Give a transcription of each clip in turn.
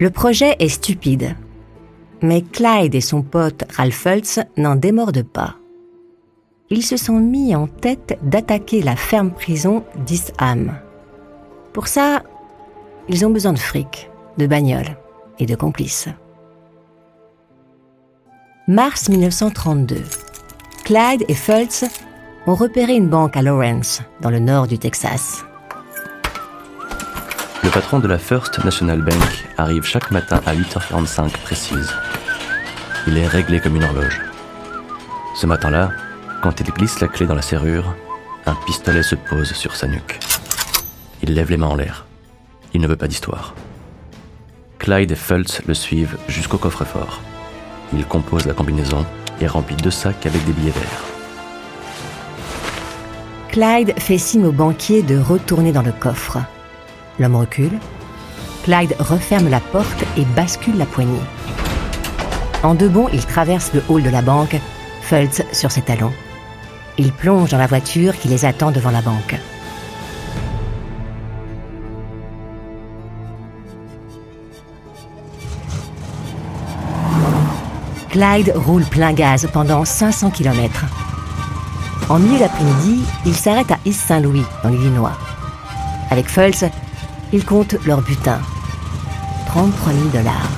Le projet est stupide. Mais Clyde et son pote Ralph Fultz n'en démordent pas. Ils se sont mis en tête d'attaquer la ferme prison d'Eastham. Pour ça, ils ont besoin de fric, de bagnoles et de complices. Mars 1932. Clyde et Fultz ont repéré une banque à Lawrence, dans le nord du Texas. Le patron de la First National Bank arrive chaque matin à 8h45 précise. Il est réglé comme une horloge. Ce matin-là, quand il glisse la clé dans la serrure, un pistolet se pose sur sa nuque. Il lève les mains en l'air. Il ne veut pas d'histoire. Clyde et Fultz le suivent jusqu'au coffre-fort. Il compose la combinaison et remplit deux sacs avec des billets verts. Clyde fait signe au banquier de retourner dans le coffre. L'homme recule. Clyde referme la porte et bascule la poignée. En deux bonds, il traverse le hall de la banque, Fultz sur ses talons. Il plonge dans la voiture qui les attend devant la banque. Clyde roule plein gaz pendant 500 km. En milieu d'après-midi, il s'arrête à East Saint-Louis, dans l'Illinois. Avec Fultz, ils comptent leur butin. 33 000 dollars.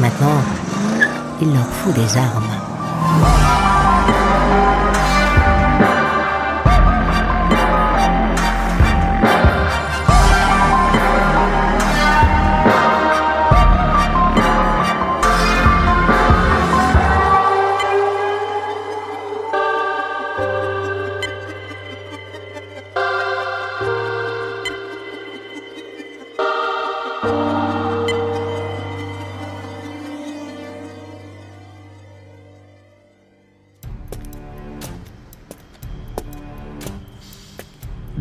Maintenant, il leur faut des armes.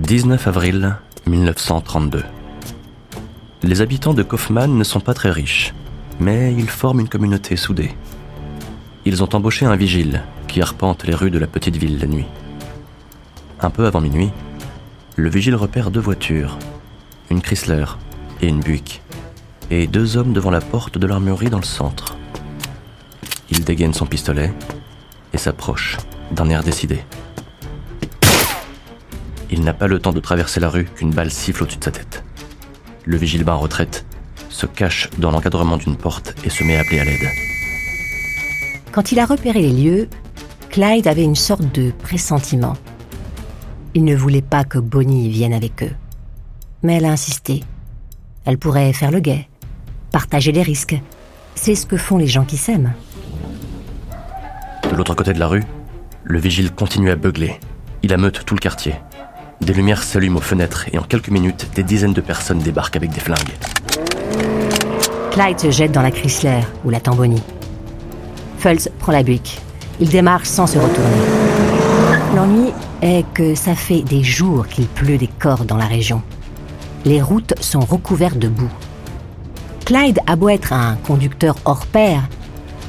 19 avril 1932. Les habitants de Kaufman ne sont pas très riches, mais ils forment une communauté soudée. Ils ont embauché un vigile qui arpente les rues de la petite ville la nuit. Un peu avant minuit, le vigile repère deux voitures, une Chrysler et une Buick, et deux hommes devant la porte de l'armurerie dans le centre. Il dégaine son pistolet et s'approche d'un air décidé. Il n'a pas le temps de traverser la rue qu'une balle siffle au-dessus de sa tête. Le vigile bat en retraite, se cache dans l'encadrement d'une porte et se met à appeler à l'aide. Quand il a repéré les lieux, Clyde avait une sorte de pressentiment. Il ne voulait pas que Bonnie vienne avec eux. Mais elle a insisté. Elle pourrait faire le guet, partager les risques. C'est ce que font les gens qui s'aiment. De l'autre côté de la rue, le vigile continue à beugler. Il ameute tout le quartier. Des lumières s'allument aux fenêtres et en quelques minutes, des dizaines de personnes débarquent avec des flingues. Clyde se jette dans la Chrysler ou la Tamboni. Fultz prend la Buick. Il démarre sans se retourner. L'ennui est que ça fait des jours qu'il pleut des corps dans la région. Les routes sont recouvertes de boue. Clyde a beau être un conducteur hors pair,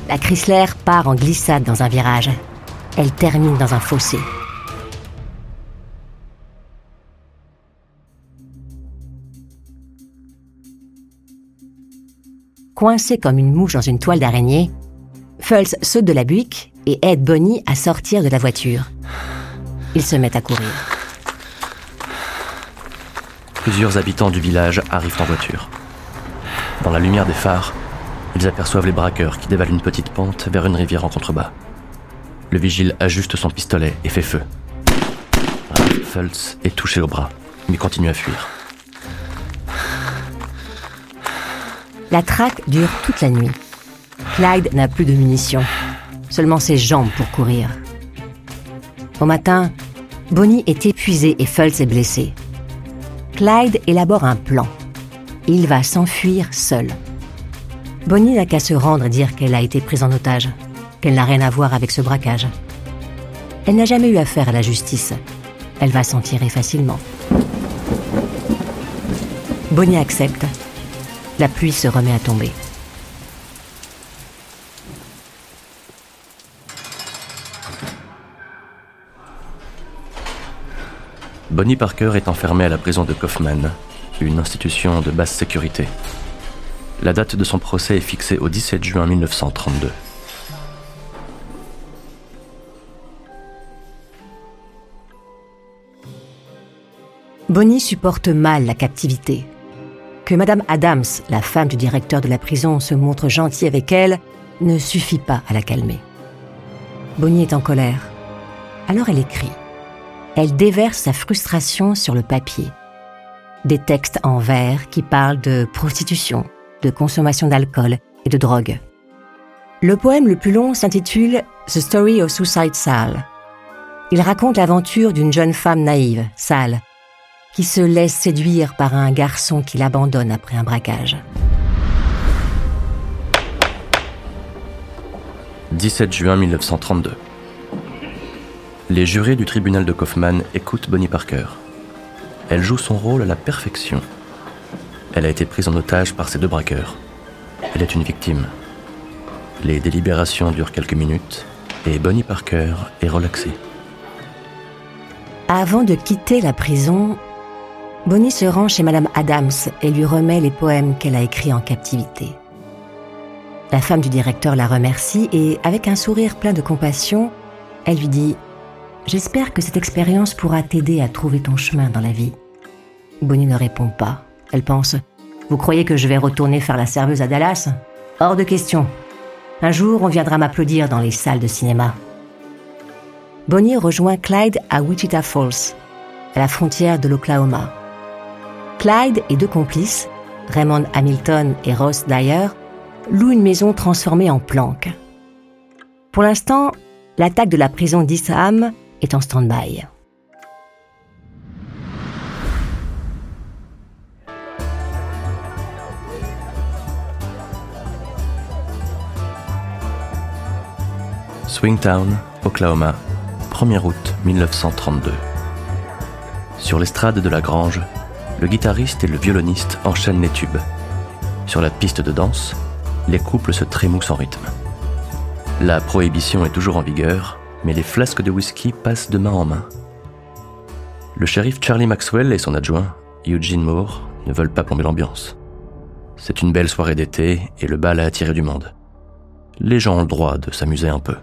la Chrysler part en glissade dans un virage. Elle termine dans un fossé. Coincé comme une mouche dans une toile d'araignée, Fultz saute de la buick et aide Bonnie à sortir de la voiture. Ils se mettent à courir. Plusieurs habitants du village arrivent en voiture. Dans la lumière des phares, ils aperçoivent les braqueurs qui dévalent une petite pente vers une rivière en contrebas. Le vigile ajuste son pistolet et fait feu. Fultz est touché au bras, mais continue à fuir. La traque dure toute la nuit. Clyde n'a plus de munitions, seulement ses jambes pour courir. Au matin, Bonnie est épuisée et Fultz est blessé. Clyde élabore un plan. Il va s'enfuir seul. Bonnie n'a qu'à se rendre et dire qu'elle a été prise en otage, qu'elle n'a rien à voir avec ce braquage. Elle n'a jamais eu affaire à la justice. Elle va s'en tirer facilement. Bonnie accepte la pluie se remet à tomber. Bonnie Parker est enfermée à la prison de Kaufman, une institution de basse sécurité. La date de son procès est fixée au 17 juin 1932. Bonnie supporte mal la captivité. Que Madame Adams, la femme du directeur de la prison, se montre gentille avec elle ne suffit pas à la calmer. Bonnie est en colère. Alors elle écrit. Elle déverse sa frustration sur le papier. Des textes en vers qui parlent de prostitution, de consommation d'alcool et de drogue. Le poème le plus long s'intitule The Story of Suicide Sal. Il raconte l'aventure d'une jeune femme naïve, Sal, qui se laisse séduire par un garçon qui l'abandonne après un braquage. 17 juin 1932. Les jurés du tribunal de Kaufman écoutent Bonnie Parker. Elle joue son rôle à la perfection. Elle a été prise en otage par ces deux braqueurs. Elle est une victime. Les délibérations durent quelques minutes et Bonnie Parker est relaxée. Avant de quitter la prison, Bonnie se rend chez Madame Adams et lui remet les poèmes qu'elle a écrits en captivité. La femme du directeur la remercie et, avec un sourire plein de compassion, elle lui dit ⁇ J'espère que cette expérience pourra t'aider à trouver ton chemin dans la vie. ⁇ Bonnie ne répond pas. Elle pense ⁇ Vous croyez que je vais retourner faire la serveuse à Dallas? Hors de question. Un jour, on viendra m'applaudir dans les salles de cinéma. Bonnie rejoint Clyde à Wichita Falls, à la frontière de l'Oklahoma. Clyde et deux complices, Raymond Hamilton et Ross Dyer, louent une maison transformée en planque. Pour l'instant, l'attaque de la prison d'Isham est en stand-by. Swingtown, Oklahoma, 1er août 1932. Sur l'estrade de la grange, le guitariste et le violoniste enchaînent les tubes. Sur la piste de danse, les couples se trémoussent en rythme. La prohibition est toujours en vigueur, mais les flasques de whisky passent de main en main. Le shérif Charlie Maxwell et son adjoint, Eugene Moore, ne veulent pas plomber l'ambiance. C'est une belle soirée d'été et le bal a attiré du monde. Les gens ont le droit de s'amuser un peu.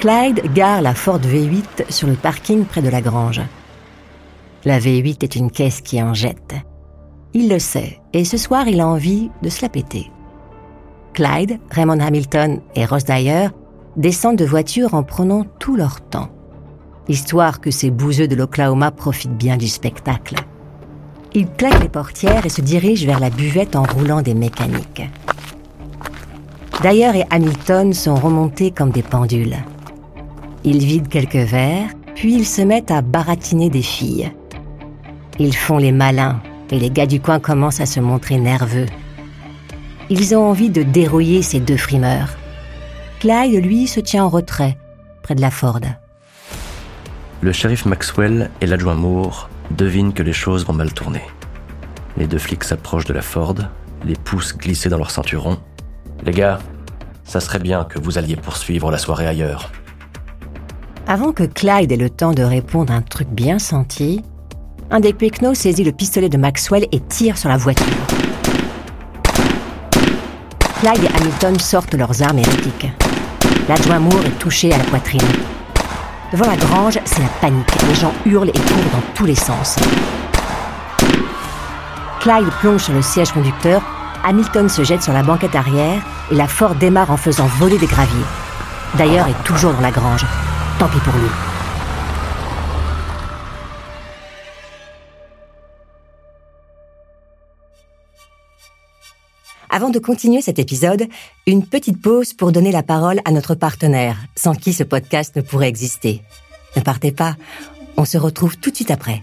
Clyde gare la Ford V8 sur le parking près de la grange. La V8 est une caisse qui en jette. Il le sait, et ce soir il a envie de se la péter. Clyde, Raymond Hamilton et Ross Dyer descendent de voiture en prenant tout leur temps, histoire que ces bouseux de l'Oklahoma profitent bien du spectacle. Ils claquent les portières et se dirigent vers la buvette en roulant des mécaniques. Dyer et Hamilton sont remontés comme des pendules. Ils vident quelques verres, puis ils se mettent à baratiner des filles. Ils font les malins et les gars du coin commencent à se montrer nerveux. Ils ont envie de dérouiller ces deux frimeurs. Clyde, lui, se tient en retrait, près de la Ford. Le shérif Maxwell et l'adjoint Moore devinent que les choses vont mal tourner. Les deux flics s'approchent de la Ford, les pouces glissés dans leur ceinturon. Les gars, ça serait bien que vous alliez poursuivre la soirée ailleurs. Avant que Clyde ait le temps de répondre un truc bien senti, un des Pecknow saisit le pistolet de Maxwell et tire sur la voiture. Clyde et Hamilton sortent leurs armes hérétiques. L'adjoint Moore est touché à la poitrine. Devant la grange, c'est la panique. Les gens hurlent et courent dans tous les sens. Clyde plonge sur le siège conducteur, Hamilton se jette sur la banquette arrière et la Ford démarre en faisant voler des graviers. D'ailleurs, est toujours dans la grange. Tant pis pour lui. Avant de continuer cet épisode, une petite pause pour donner la parole à notre partenaire, sans qui ce podcast ne pourrait exister. Ne partez pas, on se retrouve tout de suite après.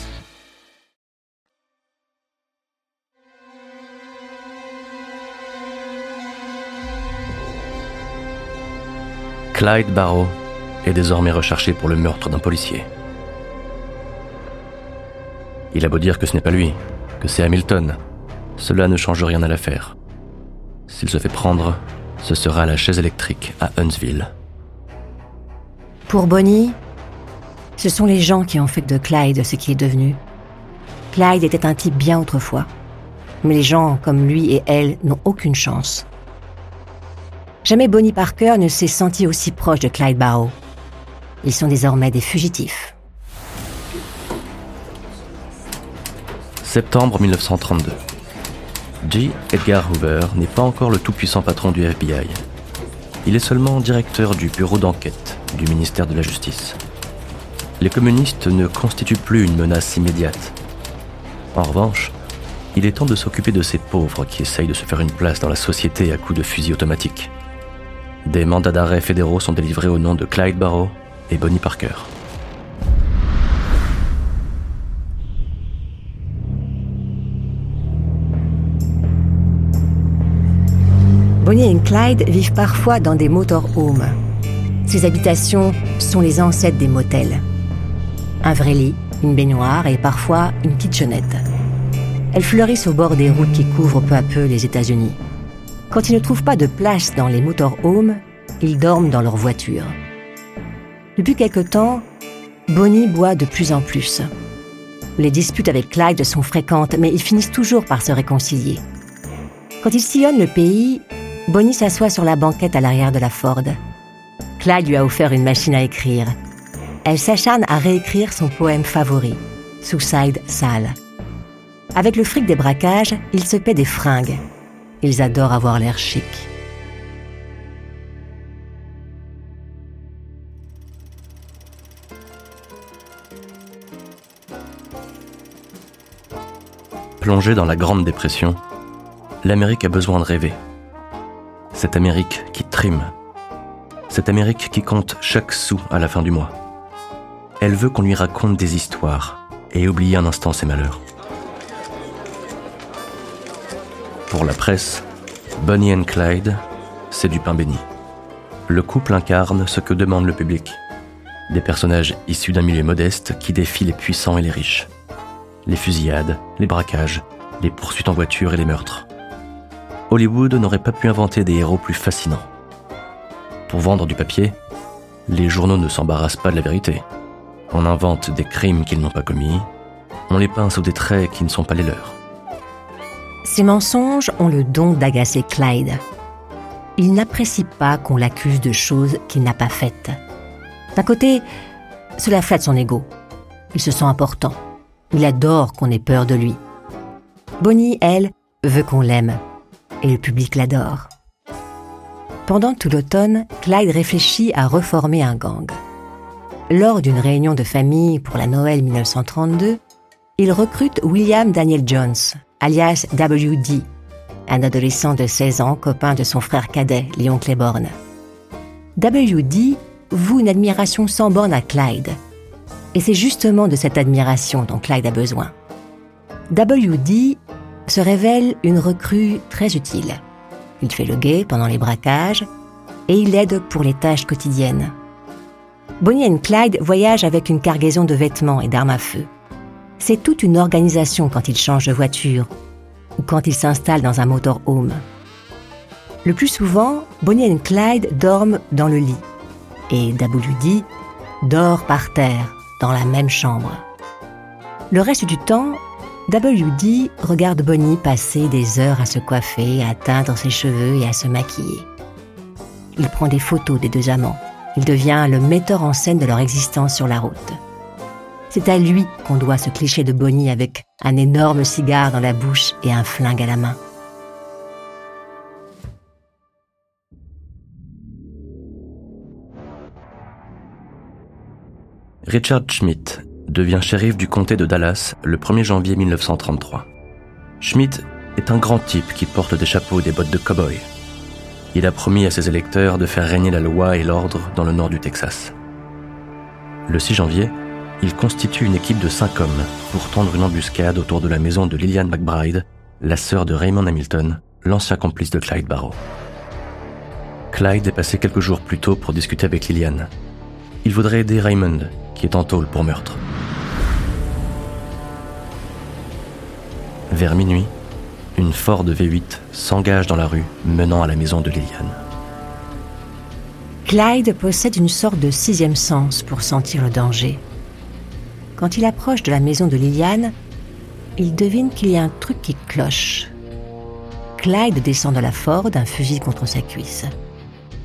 Clyde Barrow est désormais recherché pour le meurtre d'un policier. Il a beau dire que ce n'est pas lui, que c'est Hamilton, cela ne change rien à l'affaire. S'il se fait prendre, ce sera la chaise électrique à Huntsville. Pour Bonnie, ce sont les gens qui ont fait de Clyde ce qui est devenu. Clyde était un type bien autrefois, mais les gens comme lui et elle n'ont aucune chance. Jamais Bonnie Parker ne s'est senti aussi proche de Clyde Barrow. Ils sont désormais des fugitifs. Septembre 1932. J. Edgar Hoover n'est pas encore le tout-puissant patron du FBI. Il est seulement directeur du bureau d'enquête du ministère de la Justice. Les communistes ne constituent plus une menace immédiate. En revanche, il est temps de s'occuper de ces pauvres qui essayent de se faire une place dans la société à coups de fusil automatique. Des mandats d'arrêt fédéraux sont délivrés au nom de Clyde Barrow et Bonnie Parker. Bonnie et Clyde vivent parfois dans des motorhomes. Ces habitations sont les ancêtres des motels. Un vrai lit, une baignoire et parfois une kitchenette. Elles fleurissent au bord des routes qui couvrent peu à peu les États-Unis. Quand ils ne trouvent pas de place dans les motorhomes, ils dorment dans leur voiture. Depuis quelque temps, Bonnie boit de plus en plus. Les disputes avec Clyde sont fréquentes, mais ils finissent toujours par se réconcilier. Quand ils sillonnent le pays, Bonnie s'assoit sur la banquette à l'arrière de la Ford. Clyde lui a offert une machine à écrire. Elle s'acharne à réécrire son poème favori, Suicide Sale. Avec le fric des braquages, ils se paient des fringues. Ils adorent avoir l'air chic. Plongée dans la Grande Dépression, l'Amérique a besoin de rêver. Cette Amérique qui trime. Cette Amérique qui compte chaque sou à la fin du mois. Elle veut qu'on lui raconte des histoires et oublier un instant ses malheurs. Pour la presse, Bonnie and Clyde, c'est du pain béni. Le couple incarne ce que demande le public. Des personnages issus d'un milieu modeste qui défient les puissants et les riches. Les fusillades, les braquages, les poursuites en voiture et les meurtres. Hollywood n'aurait pas pu inventer des héros plus fascinants. Pour vendre du papier, les journaux ne s'embarrassent pas de la vérité. On invente des crimes qu'ils n'ont pas commis, on les peint sous des traits qui ne sont pas les leurs. Ces mensonges ont le don d'agacer Clyde. Il n'apprécie pas qu'on l'accuse de choses qu'il n'a pas faites. D'un côté, cela flatte son ego. Il se sent important. Il adore qu'on ait peur de lui. Bonnie, elle, veut qu'on l'aime et le public l'adore. Pendant tout l'automne, Clyde réfléchit à reformer un gang. Lors d'une réunion de famille pour la Noël 1932, il recrute William Daniel Jones, alias WD, un adolescent de 16 ans, copain de son frère cadet, Léon Claiborne. WD voue une admiration sans borne à Clyde. Et c'est justement de cette admiration dont Clyde a besoin. WD se révèle une recrue très utile. Il fait le guet pendant les braquages et il aide pour les tâches quotidiennes. Bonnie et Clyde voyagent avec une cargaison de vêtements et d'armes à feu. C'est toute une organisation quand ils changent de voiture ou quand ils s'installent dans un motorhome. Le plus souvent, Bonnie et Clyde dorment dans le lit et WD dort par terre dans la même chambre. Le reste du temps, WD regarde Bonnie passer des heures à se coiffer, à teindre ses cheveux et à se maquiller. Il prend des photos des deux amants. Il devient le metteur en scène de leur existence sur la route. C'est à lui qu'on doit ce cliché de Bonnie avec un énorme cigare dans la bouche et un flingue à la main. Richard Schmidt devient shérif du comté de Dallas le 1er janvier 1933. Schmidt est un grand type qui porte des chapeaux et des bottes de cow-boy. Il a promis à ses électeurs de faire régner la loi et l'ordre dans le nord du Texas. Le 6 janvier, il constitue une équipe de cinq hommes pour tendre une embuscade autour de la maison de Lillian McBride, la sœur de Raymond Hamilton, l'ancien complice de Clyde Barrow. Clyde est passé quelques jours plus tôt pour discuter avec Liliane. Il voudrait aider Raymond, qui est en tôle pour meurtre. Vers minuit, une Ford V8 s'engage dans la rue menant à la maison de Liliane. Clyde possède une sorte de sixième sens pour sentir le danger. Quand il approche de la maison de Liliane, il devine qu'il y a un truc qui cloche. Clyde descend de la Ford, un fusil contre sa cuisse.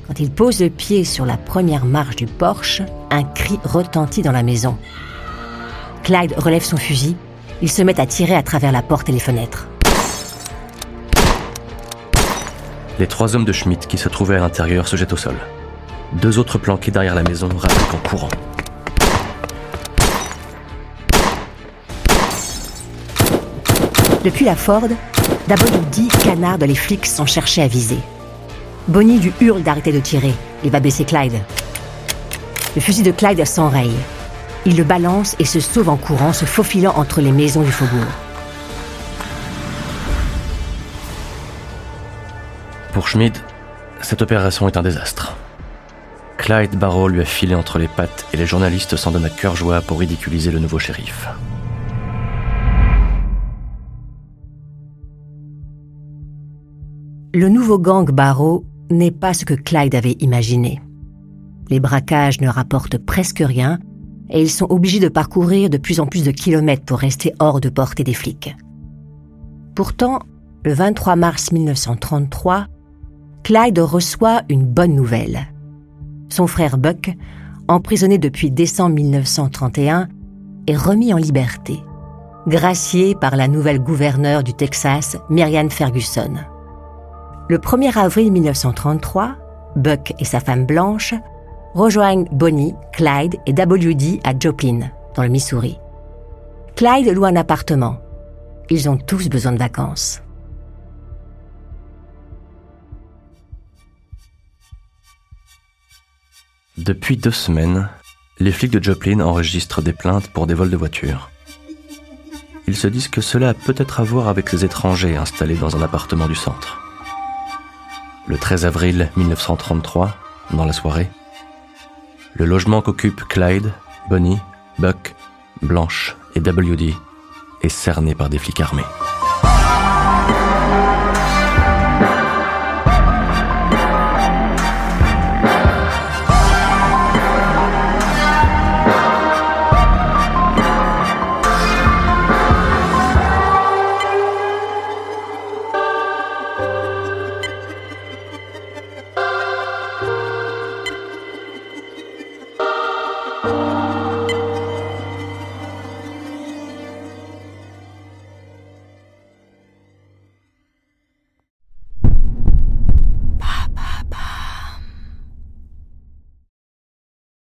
Quand il pose le pied sur la première marche du Porsche, un cri retentit dans la maison. Clyde relève son fusil. Il se met à tirer à travers la porte et les fenêtres. Les trois hommes de Schmidt qui se trouvaient à l'intérieur se jettent au sol. Deux autres planqués derrière la maison rappliquent en courant. Depuis la Ford, WD canarde les flics sans chercher à viser. Bonnie lui hurle d'arrêter de tirer. Il va baisser Clyde. Le fusil de Clyde s'enraye. Il le balance et se sauve en courant, se faufilant entre les maisons du faubourg. Pour Schmidt, cette opération est un désastre. Clyde Barrow lui a filé entre les pattes et les journalistes s'en donnent à cœur joie pour ridiculiser le nouveau shérif. Le nouveau gang Barrow n'est pas ce que Clyde avait imaginé. Les braquages ne rapportent presque rien et ils sont obligés de parcourir de plus en plus de kilomètres pour rester hors de portée des flics. Pourtant, le 23 mars 1933, Clyde reçoit une bonne nouvelle. Son frère Buck, emprisonné depuis décembre 1931, est remis en liberté, gracié par la nouvelle gouverneure du Texas, Marianne Ferguson. Le 1er avril 1933, Buck et sa femme Blanche rejoignent Bonnie, Clyde et WD à Joplin, dans le Missouri. Clyde loue un appartement. Ils ont tous besoin de vacances. Depuis deux semaines, les flics de Joplin enregistrent des plaintes pour des vols de voitures. Ils se disent que cela a peut-être à voir avec ces étrangers installés dans un appartement du centre. Le 13 avril 1933, dans la soirée, le logement qu'occupent Clyde, Bonnie, Buck, Blanche et WD est cerné par des flics armés.